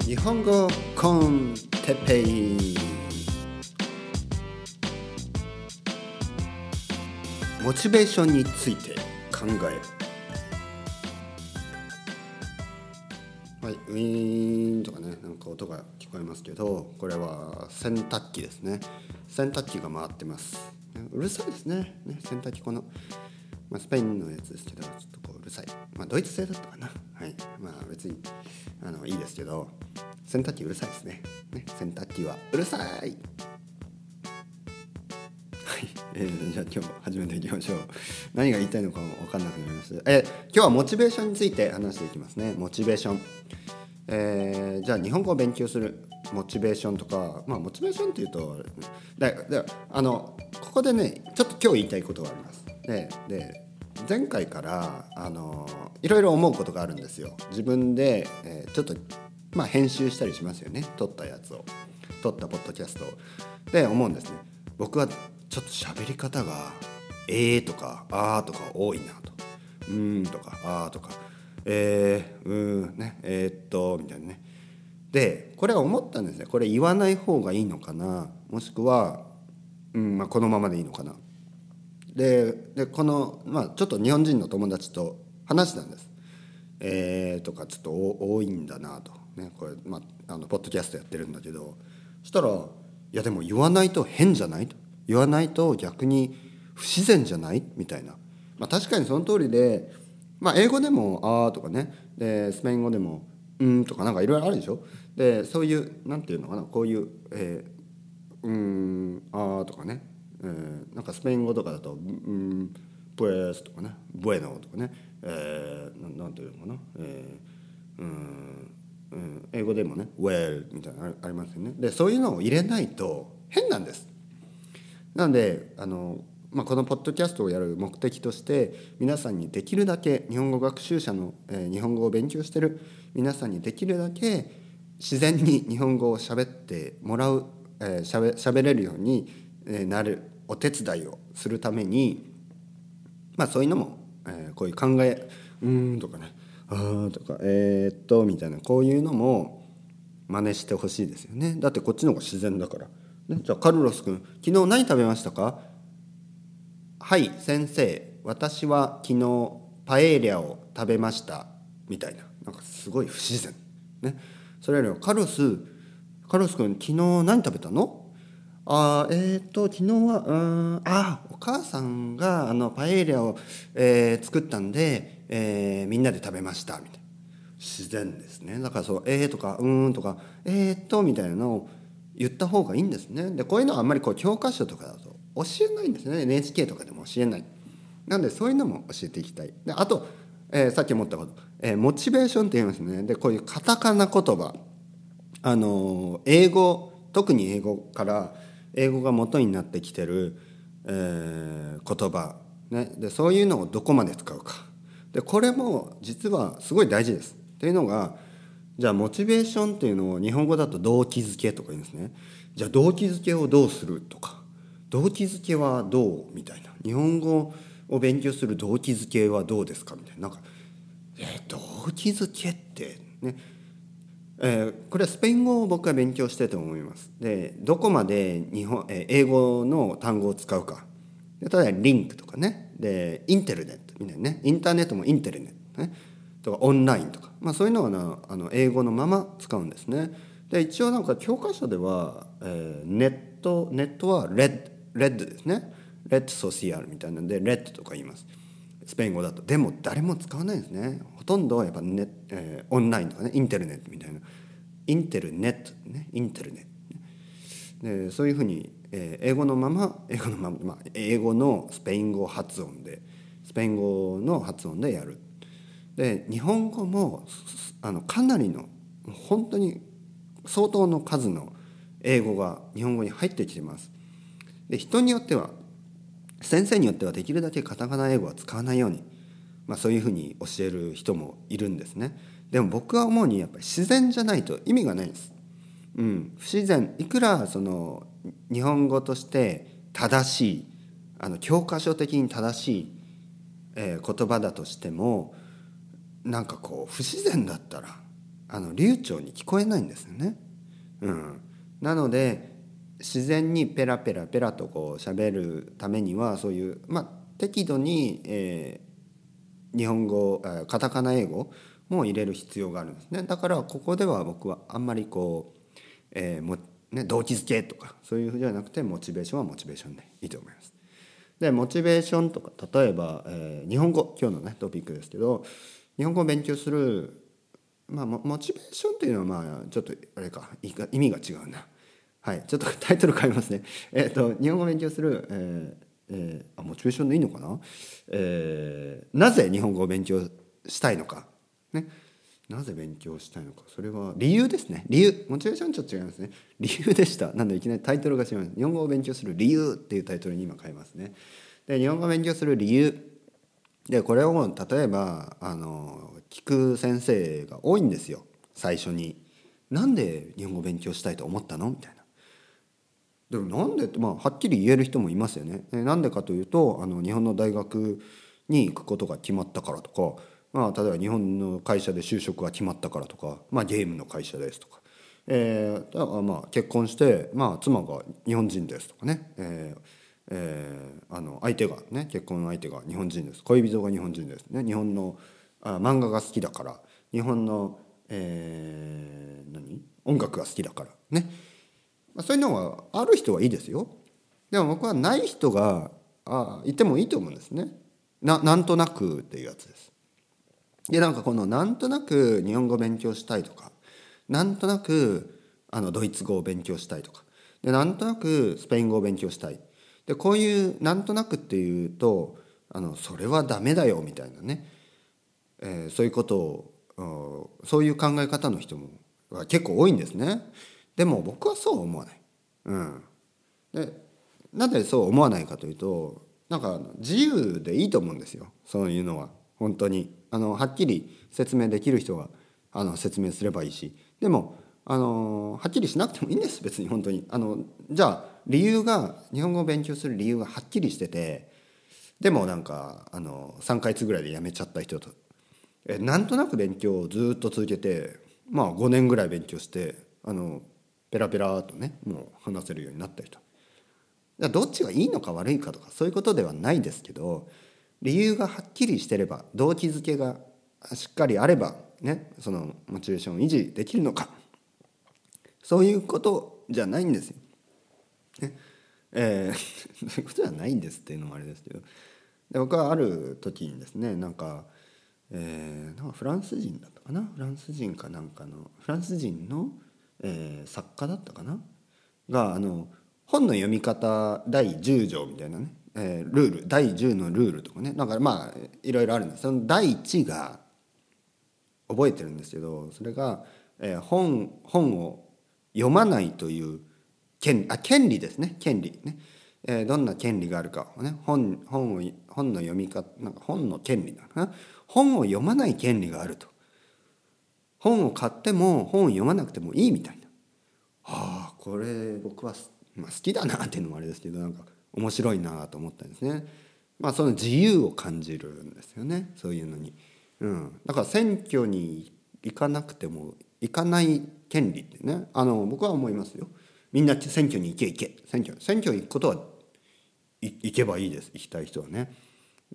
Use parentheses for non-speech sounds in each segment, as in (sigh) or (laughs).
日本語コンテペイモチベーションについて考える。はい、ウィーンとかねなんか音が聞こえますけどこれは洗濯機ですね。洗濯機が回ってます。うるさいですね。ね洗濯機この、まあ、スペインのやつですけどちょっとさい、まあ、ドイツ製だったかな。はい。まあ別にあのいいですけど洗濯機うるさいですね。ね洗濯機はうるさい。はい、えー、じゃあ今日始めていきましょう。何が言いたいのかも分かんなくなりました。え、今日はモチベーションについて話していきますね。モチベーション。えー、じゃあ日本語を勉強するモチベーションとかまあモチベーションっていうとだだあのここでねちょっと今日言いたいことがあります。でで前回からあのいろいろ思うことがあるんですよ。自分で、えー、ちょっとまあ編集したりしますよね。撮ったやつを。撮ったポッドキャストで思うんですね。僕はちょっと喋り方が「えー」とか「あー」とか多いなと「うーん」とか「あー」とか。えー、うんね。えー、っとみたいなね。でこれは思ったんですねこれ言わない方がいいのかな。もしくは、うんまあ、このままでいいのかな。ででこの、まあ、ちょっと日本人の友達と話したんです。えー、とかちょっと多いんだなと、ね、これ、まあ、あのポッドキャストやってるんだけど。そしたら「いやでも言わないと変じゃない?」と「言わないと逆に不自然じゃない?」みたいな、まあ、確かにその通りでまあ、英語でも「あ」とかね。でスペイン語でも「うん」とかなんかいろいろあるでしょ？でそういうなんていうのかな？こういう「えー、うん」「あ」とかね、えー、なんかスペイン語とかだと「うん」「プレス」とかね「ブエノ」とかね、えー、ななんていうのかな、えー、うんうん、英語でもね「well」みたいなのありますよね。でそういうのを入れないと変なんです。なのであのまあ、このポッドキャストをやる目的として皆さんにできるだけ日本語学習者の、えー、日本語を勉強してる皆さんにできるだけ自然に日本語を喋ってもらう、えー、しゃべれるようになる。お手伝いをするために、まあ、そういうのも、えー、こういう考え「うん」とかね「あー」とか「えー、っと」みたいなこういうのも真似してほしいですよね。だってこっちの方が自然だから。ね、じゃあカルロス君昨日何食べましたか？はい先生私は昨日パエリアを食べました。みたいな。なんかすごい不自然。ね。それよりもカルロスカルロス君昨日何食べたの？あえっ、ー、と昨日はうんあお母さんがあのパエリアを、えー、作ったんで、えー、みんなで食べましたみたいな。自然ですね。だからそう「えー」とか「うん」とか「えー、っと」みたいなのを言った方がいいんですね。でこういうのはあんまりこう教科書とかだと教えないんですね。NHK とかでも教えない。なんでそういうのも教えていきたい。であと、えー、さっき思ったこと、えー、モチベーションって言いますね。でこういうカタカナ言葉。あのー、英語特に英語から英語が元になってきてる、えー、言葉、ね、でそういうのをどこまで使うか。でこれも実はすごい大事です。っていうのがじゃあモチベーションっていうのを日本語だと動機づけとか言うんですね。じゃあ動機づけをどうするとか。動機づけはどうみたいな。日本語を勉強する動機づけはどうですかみたいな。なんかえー、動機づけってね。えー、これはスペイン語を僕は勉強してと思います。でどこまで日本、えー、英語の単語を使うか。例えばリンクとかね。でインテルネットみたいなね。インターネットもインテルネットね。とかオンラインとか、まあ、そういうのはなあの英語のまま使うんですね。で一応なんか教科書では、えー、ネットネットは red red ですね。 red social みたいなんで red とか言います。スペイン語だと。でも誰も使わないんですね。ほとんどはやっぱネ、えー、オンラインとかね internet みたいな。 internet ね。 internet、でそういうふうに、えー、英語のまま英語のまま、まあ、英語のスペイン語発音でスペイン語の発音でやる。で日本語もあのかなりの本当に相当の数の英語が日本語に入ってきてます。で人によっては先生によってはできるだけカタカナ英語は使わないように、まあ、そういうふうに教える人もいるんですね。でも僕は思うにやっぱり自然じゃないと意味がないんです、うん、不自然。いくらその日本語として正しいあの教科書的に正しい、えー、言葉だとしてもなんかこう不自然だったらあの流暢に聞こえないんですよね。うん、なので自然にペラペラペラとこう喋るためにはそういうまあ適度に、えー、日本語カタカナ英語も入れる必要があるんですねだからここでは僕はあんまりこう、えーもね、動機づけとかそういうふうじゃなくてモチベーションはモチベーションでいいと思います。でモチベーションとか例えば、えー、日本語今日のねトピックですけど日本語を勉強するまあモチベーションというのはまあちょっとあれか意味が違うな。はい、ちょっと (laughs) タイトル変えますね。えっ、ー、と日本語を勉強する、えーえー、あモチベーションでいいのかな、えー、なぜ日本語を勉強したいのか、ね、なぜ勉強したいのか。それは理由ですね。理由モチベーションちょっと違いますね。理由でした。なんでいきなりタイトルが違います。日本語を勉強する理由っていうタイトルに今変えますね。で日本語を勉強する理由。でこれを例えばあの聞く先生が多いんですよ。最初に。なんで日本語を勉強したいと思ったの？みたいな。でもなんでって、まあ、はっきり言える人もいますよね。なんでかというとあの日本の大学に行くことが決まったからとか、まあ、例えば日本の会社で就職が決まったからとか、まあ、ゲームの会社ですとか、えー、だからまあ結婚して、まあ、妻が日本人ですとかね、えーえー、あの相手がね結婚の相手が日本人です。恋人が日本人ですね。日本のあ漫画が好きだから。日本の、えー、何？音楽が好きだからね。まあそういうのはある人はいいですよ。でも僕はない人があいてもいいと思うんですね。ななんとなくっていうやつです。でなんかこのなんとなく日本語を勉強したいとかなんとなくあのドイツ語を勉強したいとかでなんとなくスペイン語を勉強したい。でこういうなんとなくっていうとあのそれはダメだよみたいなね、えー、そういうことをそういう考え方の人も結構多いんですね。でも僕はそう思わない。うん、でなんでそう思わないかというとなんか自由でいいと思うんですよ。そういうのは。本当に。あのはっきり説明できる人があの説明すればいいし。でもあのはっきりしなくてもいいんです。別に本当に。あのじゃあ理由が日本語を勉強する理由がはっきりしててでもなんかあの3ヶ月ぐらいで辞めちゃった人と。えなんとなく勉強をずっと続けてまあ5年ぐらい勉強してあのペラペラとねもう話せるようになった人どっちがいいのか悪いかとかそういうことではないですけど理由がはっきりしてれば動機づけがしっかりあればねそのモチベーションを維持できるのか。そういうことじゃないんですよ。ね。えー、(laughs) そういうことじゃないんですっていうのもあれですけど。で僕はある時にですねなんか,、えー、なんかフランス人だったかな？フランス人かなんかのフランス人のえー、作家だったかな？があの本の読み方第10条みたいなね、えー、ルール第10のルールとかね。だからまあいろいろあるんです。その第1が覚えてるんですけどそれが、えー、本本を読まないという権あ権利ですね。権利ね、えー、どんな権利があるかね本本を本の読み方なんか本の権利だな。本を読まない権利があると。本を買っても本を読まなくてもいいみたいなああこれ僕は、まあ、好きだなっていうのもあれですけどなんか面白いなと思ったんですね。まあその自由を感じるんですよねそういうのに。うん、だから選挙に行かなくても行かない権利ってねあの僕は思いますよ。みんな選挙に行け行け選挙選挙行くことは行けばいいです行きたい人はね。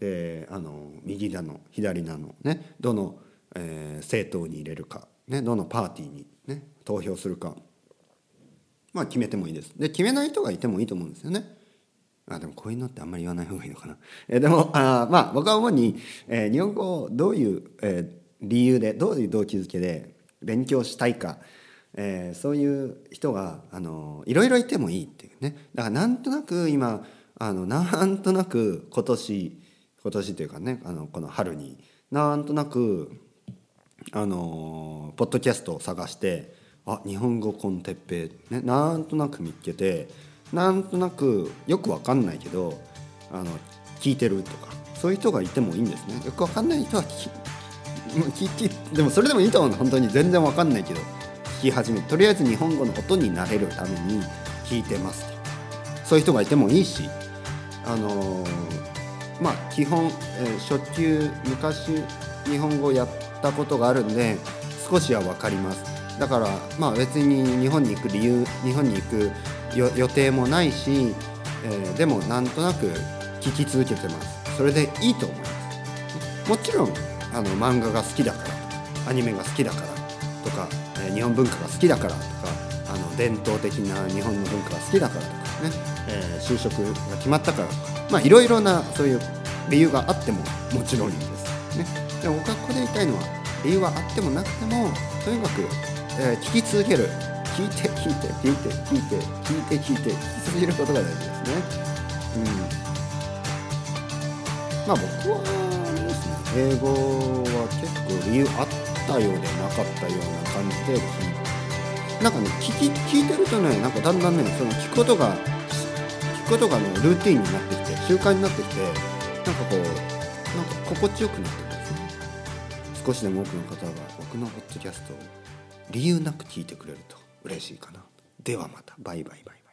であの右なの左なのねどのえー、政党に入れるか、ね、どのパーティーに、ね、投票するか、まあ、決めてもいいです。で決めない人がいてもいいと思うんですよね。あでもこういうのってあんまり言わない方がいいのかな。(laughs) えー、でもあまあ僕は主に、えー、日本語をどういう、えー、理由でどういう動機づけで勉強したいか、えー、そういう人があのいろいろいてもいいっていうねだからなんとなく今あのなんとなく今年今年というかねあのこの春になんとなくあのポッドキャストを探してあ日本語コンテッペ、ね、なんとなく見つけてなんとなくよくわかんないけどあの聞いてるとかそういう人がいてもいいんですね。よくわかんない人は聞き聞きでもそれでもいいと思うの。本当に。全然わかんないけど聞き始めとりあえず日本語の音になれるために聞いてますと。そういう人がいてもいいしあのー、まあ基本、えー、初級昔日本語やってたことがあるんで少しは分かります。だからまあ別に日本に行く理由日本に行く予定もないし、えー、でもなんとなく聞き続けてます。それでいいと思います。もちろんあの漫画が好きだからアニメが好きだからとか、え、日本文化が好きだからとかあの伝統的な日本の文化が好きだからとかね、えー、就職が決まったからとかまあいろいろなそういう理由があってももちろんいいです。ね。でも僕はここで言いたいのは理由はあってもなくてもとにかく、えー、聞き続ける。聞いて聞いて聞いて聞いて聞いて聞いて聞き続けることが大事ですね。うん。まあ僕はですね。英語は結構理由あったようでなかったような感じで聞いてなんかね聞き聞いてるとねなんかだんだんねその聞くことが聞くことがねルーティンになってきて習慣になってきてなんかこうなんか心地よくなって少しでも多くの方が僕のポッドキャストを理由なく聞いてくれると嬉しいかな。ではまた。バイバイバイ